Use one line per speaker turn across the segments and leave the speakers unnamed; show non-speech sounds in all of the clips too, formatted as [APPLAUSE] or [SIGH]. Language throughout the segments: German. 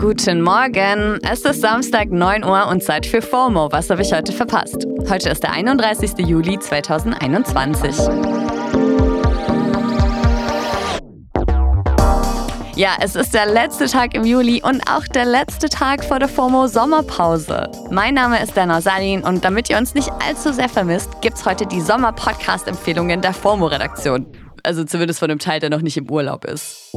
Guten Morgen. Es ist Samstag 9 Uhr und Zeit für FOMO. Was habe ich heute verpasst? Heute ist der 31. Juli 2021. Ja, es ist der letzte Tag im Juli und auch der letzte Tag vor der FOMO Sommerpause. Mein Name ist Dana Salin und damit ihr uns nicht allzu sehr vermisst, gibt's heute die Sommer-Podcast-Empfehlungen der FOMO-Redaktion. Also zumindest von dem Teil, der noch nicht im Urlaub ist.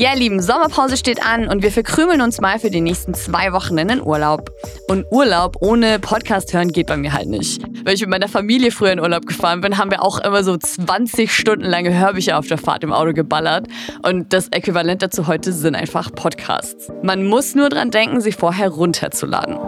Ja, lieben, Sommerpause steht an und wir verkrümeln uns mal für die nächsten zwei Wochen in den Urlaub. Und Urlaub ohne Podcast hören geht bei mir halt nicht. Wenn ich mit meiner Familie früher in Urlaub gefahren bin, haben wir auch immer so 20 Stunden lange Hörbücher auf der Fahrt im Auto geballert. Und das Äquivalent dazu heute sind einfach Podcasts. Man muss nur dran denken, sie vorher runterzuladen.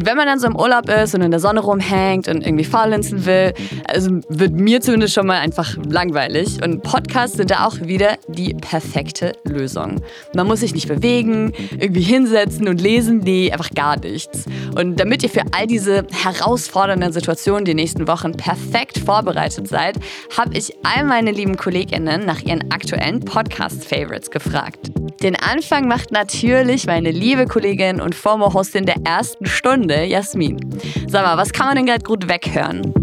Und wenn man dann so im Urlaub ist und in der Sonne rumhängt und irgendwie faulenzen will, also wird mir zumindest schon mal einfach langweilig. Und Podcasts sind da auch wieder die perfekte Lösung. Man muss sich nicht bewegen, irgendwie hinsetzen und lesen, nee, einfach gar nichts. Und damit ihr für all diese herausfordernden Situationen die nächsten Wochen perfekt vorbereitet seid, habe ich all meine lieben KollegInnen nach ihren aktuellen Podcast-Favorites gefragt. Den Anfang macht natürlich meine liebe Kollegin und FOMO-Hostin der ersten Stunde, Jasmin. Sag mal, was kann man denn gerade gut weghören?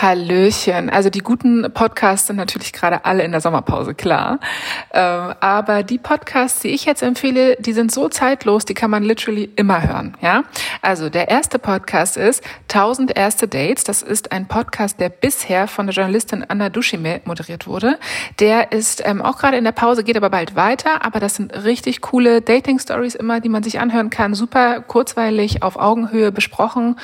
Hallöchen. Also die guten Podcasts sind natürlich gerade alle in der Sommerpause, klar. Ähm, aber die Podcasts, die ich jetzt empfehle, die sind so zeitlos, die kann man literally immer hören. Ja. Also der erste Podcast ist 1000 erste Dates. Das ist ein Podcast, der bisher von der Journalistin Anna Dushime moderiert wurde. Der ist ähm, auch gerade in der Pause, geht aber bald weiter. Aber das sind richtig coole Dating-Stories immer, die man sich anhören kann. Super kurzweilig, auf Augenhöhe besprochen.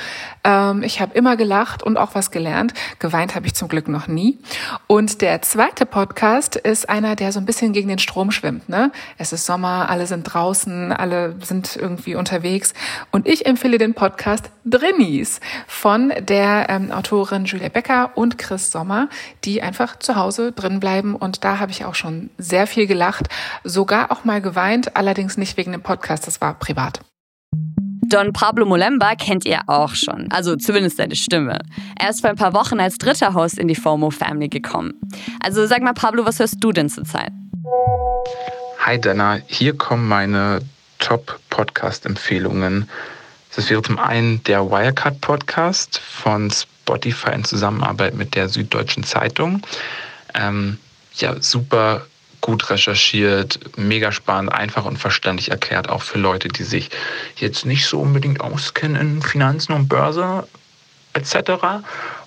Ähm, ich habe immer gelacht und auch was gelernt. Geweint habe ich zum Glück noch nie. Und der zweite Podcast ist einer, der so ein bisschen gegen den Strom schwimmt. Ne? Es ist Sommer, alle sind draußen, alle sind irgendwie unterwegs. Und ich empfehle den Podcast Drinnies von der ähm, Autorin Julia Becker und Chris Sommer, die einfach zu Hause drin bleiben. Und da habe ich auch schon sehr viel gelacht, sogar auch mal geweint, allerdings nicht wegen dem Podcast, das war privat.
Don Pablo Molemba kennt ihr auch schon, also zumindest seine Stimme. Er ist vor ein paar Wochen als dritter Host in die FOMO Family gekommen. Also sag mal, Pablo, was hörst du denn zurzeit?
Hi Dana, hier kommen meine Top-Podcast-Empfehlungen. Das wäre zum einen der Wirecard-Podcast von Spotify in Zusammenarbeit mit der Süddeutschen Zeitung. Ähm, ja, super gut recherchiert, mega spannend, einfach und verständlich erklärt, auch für Leute, die sich jetzt nicht so unbedingt auskennen in Finanzen und Börse etc.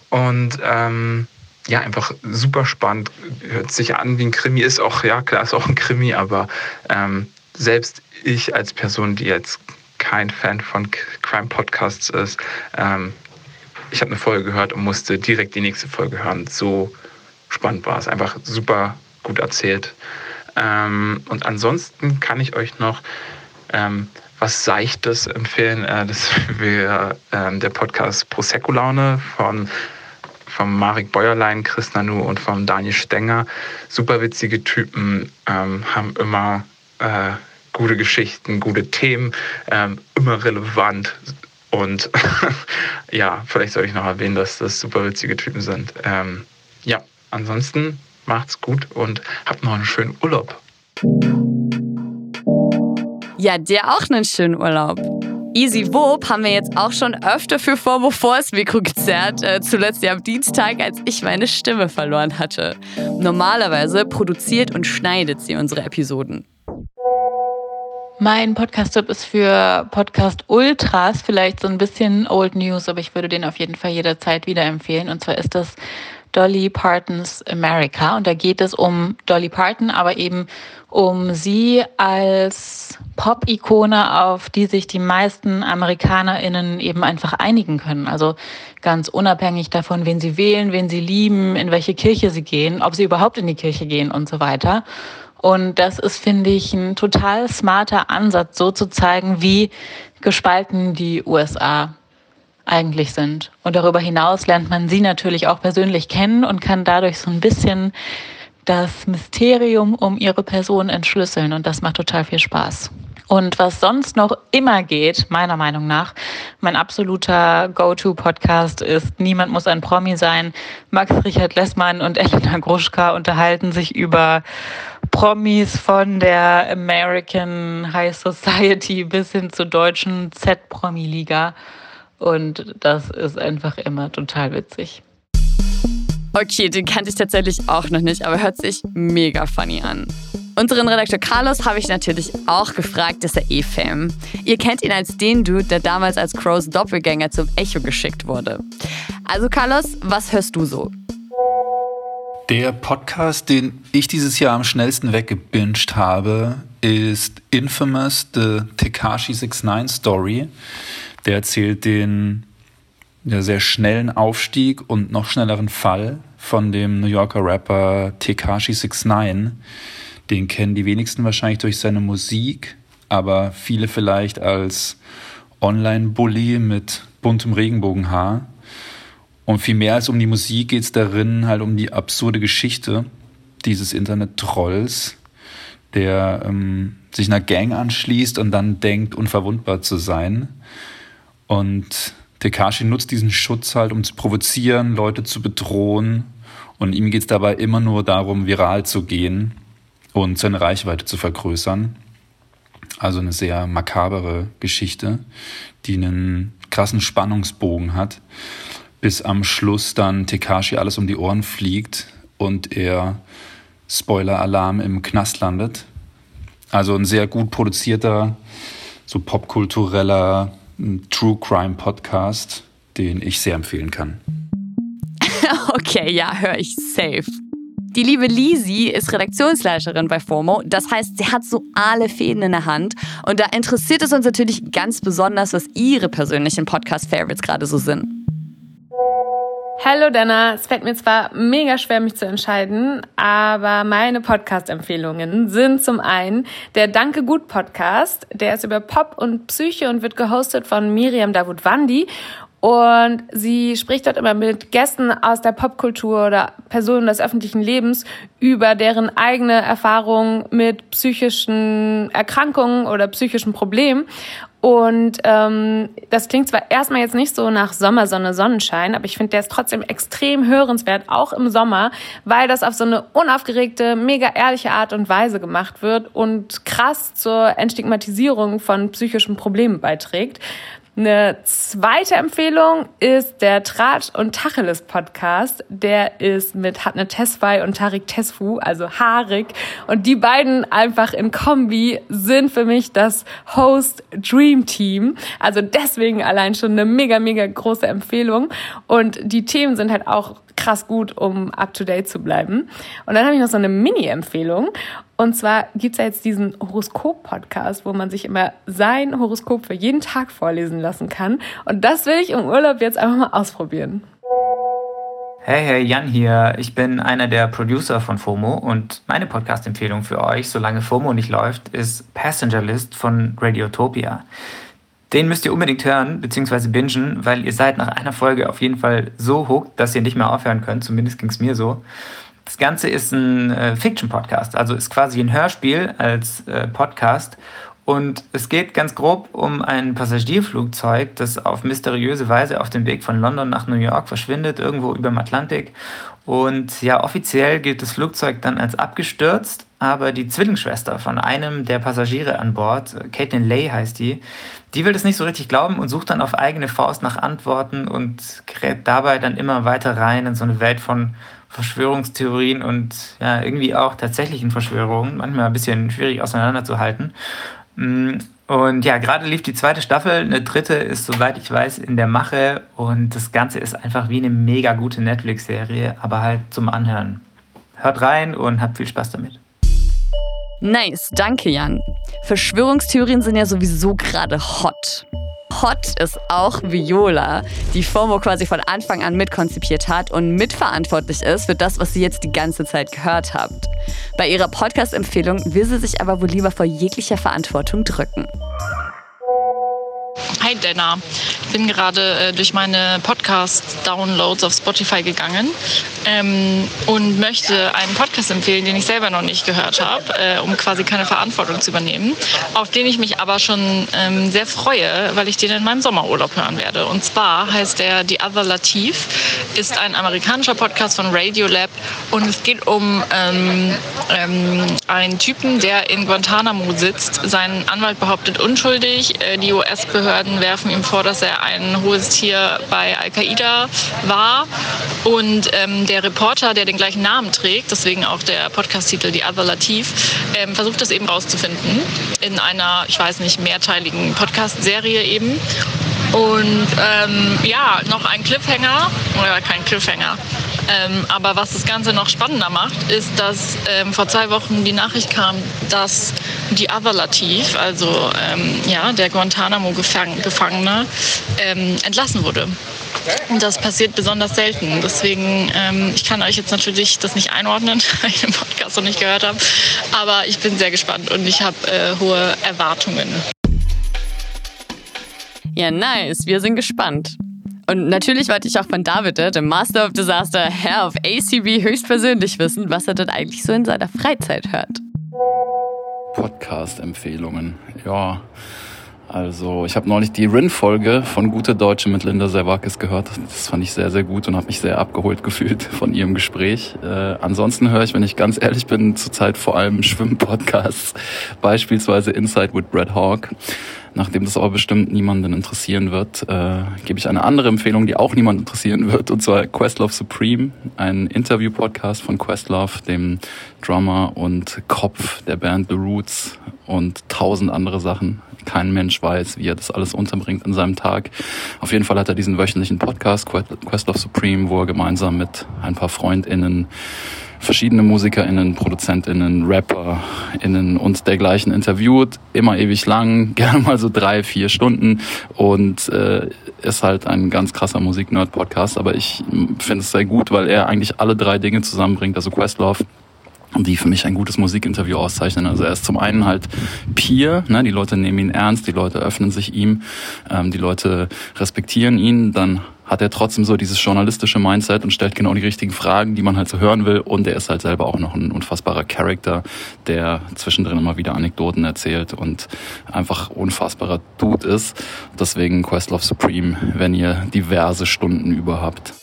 Und ähm, ja, einfach super spannend, hört sich an wie ein Krimi, ist auch, ja klar, ist auch ein Krimi, aber ähm, selbst ich als Person, die jetzt kein Fan von Crime-Podcasts ist, ähm, ich habe eine Folge gehört und musste direkt die nächste Folge hören. So spannend war es. Einfach super gut erzählt. Ähm, und ansonsten kann ich euch noch ähm, was Seichtes empfehlen. Äh, das [LAUGHS] wäre ähm, der Podcast Prosecco Laune von vom Marek Bäuerlein, Chris Nanu und vom Daniel Stenger. Super witzige Typen, ähm, haben immer äh, gute Geschichten, gute Themen, ähm, immer relevant. Und [LAUGHS] ja, vielleicht soll ich noch erwähnen, dass das super witzige Typen sind. Ähm, ja, ansonsten macht's gut und habt noch einen schönen Urlaub.
Ja, dir auch einen schönen Urlaub. Easy Wob haben wir jetzt auch schon öfter für Formo vors Mikro gezerrt. Äh, zuletzt ja am Dienstag, als ich meine Stimme verloren hatte. Normalerweise produziert und schneidet sie unsere Episoden.
Mein Podcast-Tipp ist für Podcast Ultras, vielleicht so ein bisschen Old News, aber ich würde den auf jeden Fall jederzeit wieder empfehlen. Und zwar ist das Dolly Partons America. Und da geht es um Dolly Parton, aber eben um sie als Pop-Ikone, auf die sich die meisten AmerikanerInnen eben einfach einigen können. Also ganz unabhängig davon, wen sie wählen, wen sie lieben, in welche Kirche sie gehen, ob sie überhaupt in die Kirche gehen und so weiter. Und das ist, finde ich, ein total smarter Ansatz, so zu zeigen, wie gespalten die USA eigentlich sind. Und darüber hinaus lernt man sie natürlich auch persönlich kennen und kann dadurch so ein bisschen das Mysterium um ihre Person entschlüsseln. Und das macht total viel Spaß. Und was sonst noch immer geht, meiner Meinung nach, mein absoluter Go-To-Podcast ist Niemand muss ein Promi sein. Max Richard Lessmann und Elena Gruschka unterhalten sich über Promis von der American High Society bis hin zur deutschen Z-Promi-Liga. Und das ist einfach immer total witzig.
Okay, den kannte ich tatsächlich auch noch nicht, aber hört sich mega funny an. Unseren Redakteur Carlos habe ich natürlich auch gefragt, ist er eh Fame. Ihr kennt ihn als den Dude, der damals als Crows Doppelgänger zum Echo geschickt wurde. Also Carlos, was hörst du so?
Der Podcast, den ich dieses Jahr am schnellsten weggebinged habe, ist Infamous The Tekashi 69 Story. Der erzählt den ja, sehr schnellen Aufstieg und noch schnelleren Fall von dem New Yorker Rapper Tekashi 69 den kennen die wenigsten wahrscheinlich durch seine Musik, aber viele vielleicht als Online-Bully mit buntem Regenbogenhaar. Und viel mehr als um die Musik geht es darin halt um die absurde Geschichte dieses Internet-Trolls, der ähm, sich einer Gang anschließt und dann denkt, unverwundbar zu sein. Und Tekashi nutzt diesen Schutz halt, um zu provozieren, Leute zu bedrohen. Und ihm geht es dabei immer nur darum, viral zu gehen und seine Reichweite zu vergrößern. Also eine sehr makabere Geschichte, die einen krassen Spannungsbogen hat, bis am Schluss dann Tekashi alles um die Ohren fliegt und er Spoiler-Alarm im Knast landet. Also ein sehr gut produzierter, so popkultureller True Crime Podcast, den ich sehr empfehlen kann. [LAUGHS]
Okay, ja, höre ich safe. Die liebe Lisi ist Redaktionsleiterin bei FOMO. Das heißt, sie hat so alle Fäden in der Hand. Und da interessiert es uns natürlich ganz besonders, was ihre persönlichen Podcast-Favorites gerade so sind.
Hallo Dana, es fällt mir zwar mega schwer, mich zu entscheiden, aber meine Podcast-Empfehlungen sind zum einen der Danke Gut Podcast, der ist über Pop und Psyche und wird gehostet von Miriam Davut Wandi und sie spricht dort immer mit Gästen aus der Popkultur oder Personen des öffentlichen Lebens über deren eigene Erfahrungen mit psychischen Erkrankungen oder psychischen Problemen. Und ähm, das klingt zwar erstmal jetzt nicht so nach Sommersonne, Sonnenschein, aber ich finde, der ist trotzdem extrem hörenswert, auch im Sommer, weil das auf so eine unaufgeregte, mega ehrliche Art und Weise gemacht wird und krass zur Entstigmatisierung von psychischen Problemen beiträgt. Eine zweite Empfehlung ist der Tratsch und Tacheles Podcast. Der ist mit Hatne Tesfay und Tarik Tesfu, also Harik. Und die beiden einfach in Kombi sind für mich das Host Dream Team. Also deswegen allein schon eine mega, mega große Empfehlung. Und die Themen sind halt auch krass gut, um up to date zu bleiben. Und dann habe ich noch so eine Mini-Empfehlung. Und zwar gibt es ja jetzt diesen Horoskop-Podcast, wo man sich immer sein Horoskop für jeden Tag vorlesen lassen kann. Und das will ich im Urlaub jetzt einfach mal ausprobieren.
Hey, hey, Jan hier. Ich bin einer der Producer von FOMO und meine Podcast-Empfehlung für euch, solange FOMO nicht läuft, ist Passenger List von Radiotopia. Den müsst ihr unbedingt hören bzw. bingen, weil ihr seid nach einer Folge auf jeden Fall so hooked, dass ihr nicht mehr aufhören könnt. Zumindest ging es mir so. Das Ganze ist ein äh, Fiction-Podcast, also ist quasi ein Hörspiel als äh, Podcast. Und es geht ganz grob um ein Passagierflugzeug, das auf mysteriöse Weise auf dem Weg von London nach New York verschwindet, irgendwo über dem Atlantik. Und ja, offiziell gilt das Flugzeug dann als abgestürzt, aber die Zwillingsschwester von einem der Passagiere an Bord, Caitlin Lay heißt die, die will das nicht so richtig glauben und sucht dann auf eigene Faust nach Antworten und gräbt dabei dann immer weiter rein in so eine Welt von Verschwörungstheorien und ja, irgendwie auch tatsächlichen Verschwörungen, manchmal ein bisschen schwierig auseinanderzuhalten. Mm, und ja, gerade lief die zweite Staffel, eine dritte ist, soweit ich weiß, in der Mache und das Ganze ist einfach wie eine mega gute Netflix-Serie, aber halt zum Anhören. Hört rein und habt viel Spaß damit.
Nice, danke Jan. Verschwörungstheorien sind ja sowieso gerade hot. Hot ist auch Viola, die FOMO quasi von Anfang an mitkonzipiert hat und mitverantwortlich ist für das, was sie jetzt die ganze Zeit gehört habt. Bei ihrer Podcast-Empfehlung will sie sich aber wohl lieber vor jeglicher Verantwortung drücken.
Hi Denner. Bin gerade äh, durch meine Podcast-Downloads auf Spotify gegangen ähm, und möchte einen Podcast empfehlen, den ich selber noch nicht gehört habe, äh, um quasi keine Verantwortung zu übernehmen, auf den ich mich aber schon ähm, sehr freue, weil ich den in meinem Sommerurlaub hören werde. Und zwar heißt der The Other Latif, ist ein amerikanischer Podcast von Radiolab und es geht um ähm, ähm, einen Typen, der in Guantanamo sitzt. Sein Anwalt behauptet unschuldig. Äh, die US-Behörden werfen ihm vor, dass er ein hohes Tier bei Al-Qaida war. Und ähm, der Reporter, der den gleichen Namen trägt, deswegen auch der Podcast-Titel Die Other Latif, ähm, versucht das eben rauszufinden in einer, ich weiß nicht, mehrteiligen Podcast-Serie eben. Und ähm, ja, noch ein Cliffhanger, oder kein Cliffhanger, ähm, aber was das Ganze noch spannender macht, ist, dass ähm, vor zwei Wochen die Nachricht kam, dass die Other Latif, also ähm, ja, der Guantanamo-Gefangene, ähm, entlassen wurde. Und das passiert besonders selten. Deswegen, ähm, ich kann euch jetzt natürlich das nicht einordnen, [LAUGHS] weil ich den Podcast noch nicht gehört habe. Aber ich bin sehr gespannt und ich habe äh, hohe Erwartungen.
Ja, nice. Wir sind gespannt. Und natürlich wollte ich auch von David, dem Master of Disaster, Herr of ACB, höchstpersönlich wissen, was er denn eigentlich so in seiner Freizeit hört.
Podcast-Empfehlungen. Ja, also ich habe neulich die Rin-Folge von Gute Deutsche mit Linda Servakis gehört. Das fand ich sehr, sehr gut und habe mich sehr abgeholt gefühlt [LAUGHS] von ihrem Gespräch. Äh, ansonsten höre ich, wenn ich ganz ehrlich bin, zurzeit vor allem Schwimmpodcasts, [LAUGHS] beispielsweise Inside with Brad Hawk. Nachdem das aber bestimmt niemanden interessieren wird, äh, gebe ich eine andere Empfehlung, die auch niemanden interessieren wird, und zwar Questlove Supreme, ein Interview-Podcast von Questlove, dem Drummer und Kopf der Band The Roots und tausend andere Sachen. Kein Mensch weiß, wie er das alles unterbringt in seinem Tag. Auf jeden Fall hat er diesen wöchentlichen Podcast, Questlove Supreme, wo er gemeinsam mit ein paar FreundInnen verschiedene MusikerInnen, ProduzentInnen, RapperInnen und dergleichen interviewt. Immer ewig lang, [LAUGHS] gerne mal so drei, vier Stunden und äh, ist halt ein ganz krasser Musik-Nerd-Podcast, aber ich finde es sehr gut, weil er eigentlich alle drei Dinge zusammenbringt, also Questlove, die für mich ein gutes Musikinterview auszeichnen. Also er ist zum einen halt Peer, ne, die Leute nehmen ihn ernst, die Leute öffnen sich ihm, ähm, die Leute respektieren ihn, dann hat er trotzdem so dieses journalistische Mindset und stellt genau die richtigen Fragen, die man halt so hören will. Und er ist halt selber auch noch ein unfassbarer Charakter, der zwischendrin immer wieder Anekdoten erzählt und einfach unfassbarer Dude ist. Deswegen Questlove Supreme, wenn ihr diverse Stunden über habt.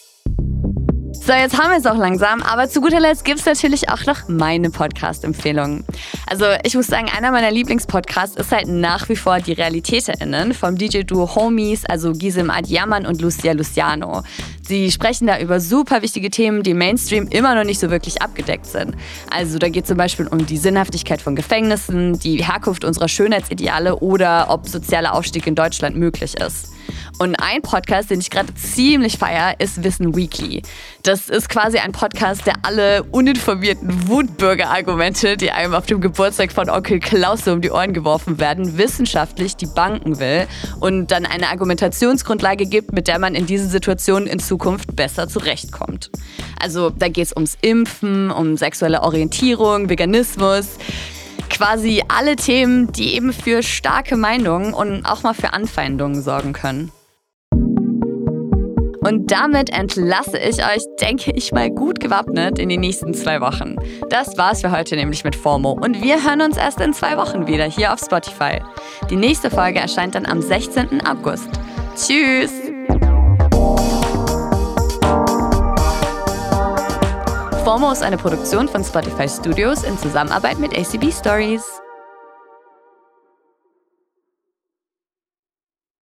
So, jetzt haben wir es auch langsam, aber zu guter Letzt gibt es natürlich auch noch meine Podcast-Empfehlungen. Also ich muss sagen, einer meiner Lieblingspodcasts ist halt nach wie vor die RealitäterInnen vom DJ-Duo Homies, also Gisem Adjaman und Lucia Luciano. Sie sprechen da über super wichtige Themen, die im Mainstream immer noch nicht so wirklich abgedeckt sind. Also da geht es zum Beispiel um die Sinnhaftigkeit von Gefängnissen, die Herkunft unserer Schönheitsideale oder ob sozialer Aufstieg in Deutschland möglich ist. Und ein Podcast, den ich gerade ziemlich feier, ist Wissen Weekly. Das ist quasi ein Podcast, der alle uninformierten Wutbürger-Argumente, die einem auf dem Geburtstag von Onkel Klaus um die Ohren geworfen werden, wissenschaftlich die Banken will und dann eine Argumentationsgrundlage gibt, mit der man in diesen Situationen in Zukunft besser zurechtkommt. Also da geht es ums Impfen, um sexuelle Orientierung, Veganismus quasi alle Themen, die eben für starke Meinungen und auch mal für Anfeindungen sorgen können. Und damit entlasse ich euch, denke ich mal, gut gewappnet in die nächsten zwei Wochen. Das war's für heute nämlich mit FOMO und wir hören uns erst in zwei Wochen wieder hier auf Spotify. Die nächste Folge erscheint dann am 16. August. Tschüss! FOMO ist eine Produktion von Spotify Studios in Zusammenarbeit mit ACB Stories.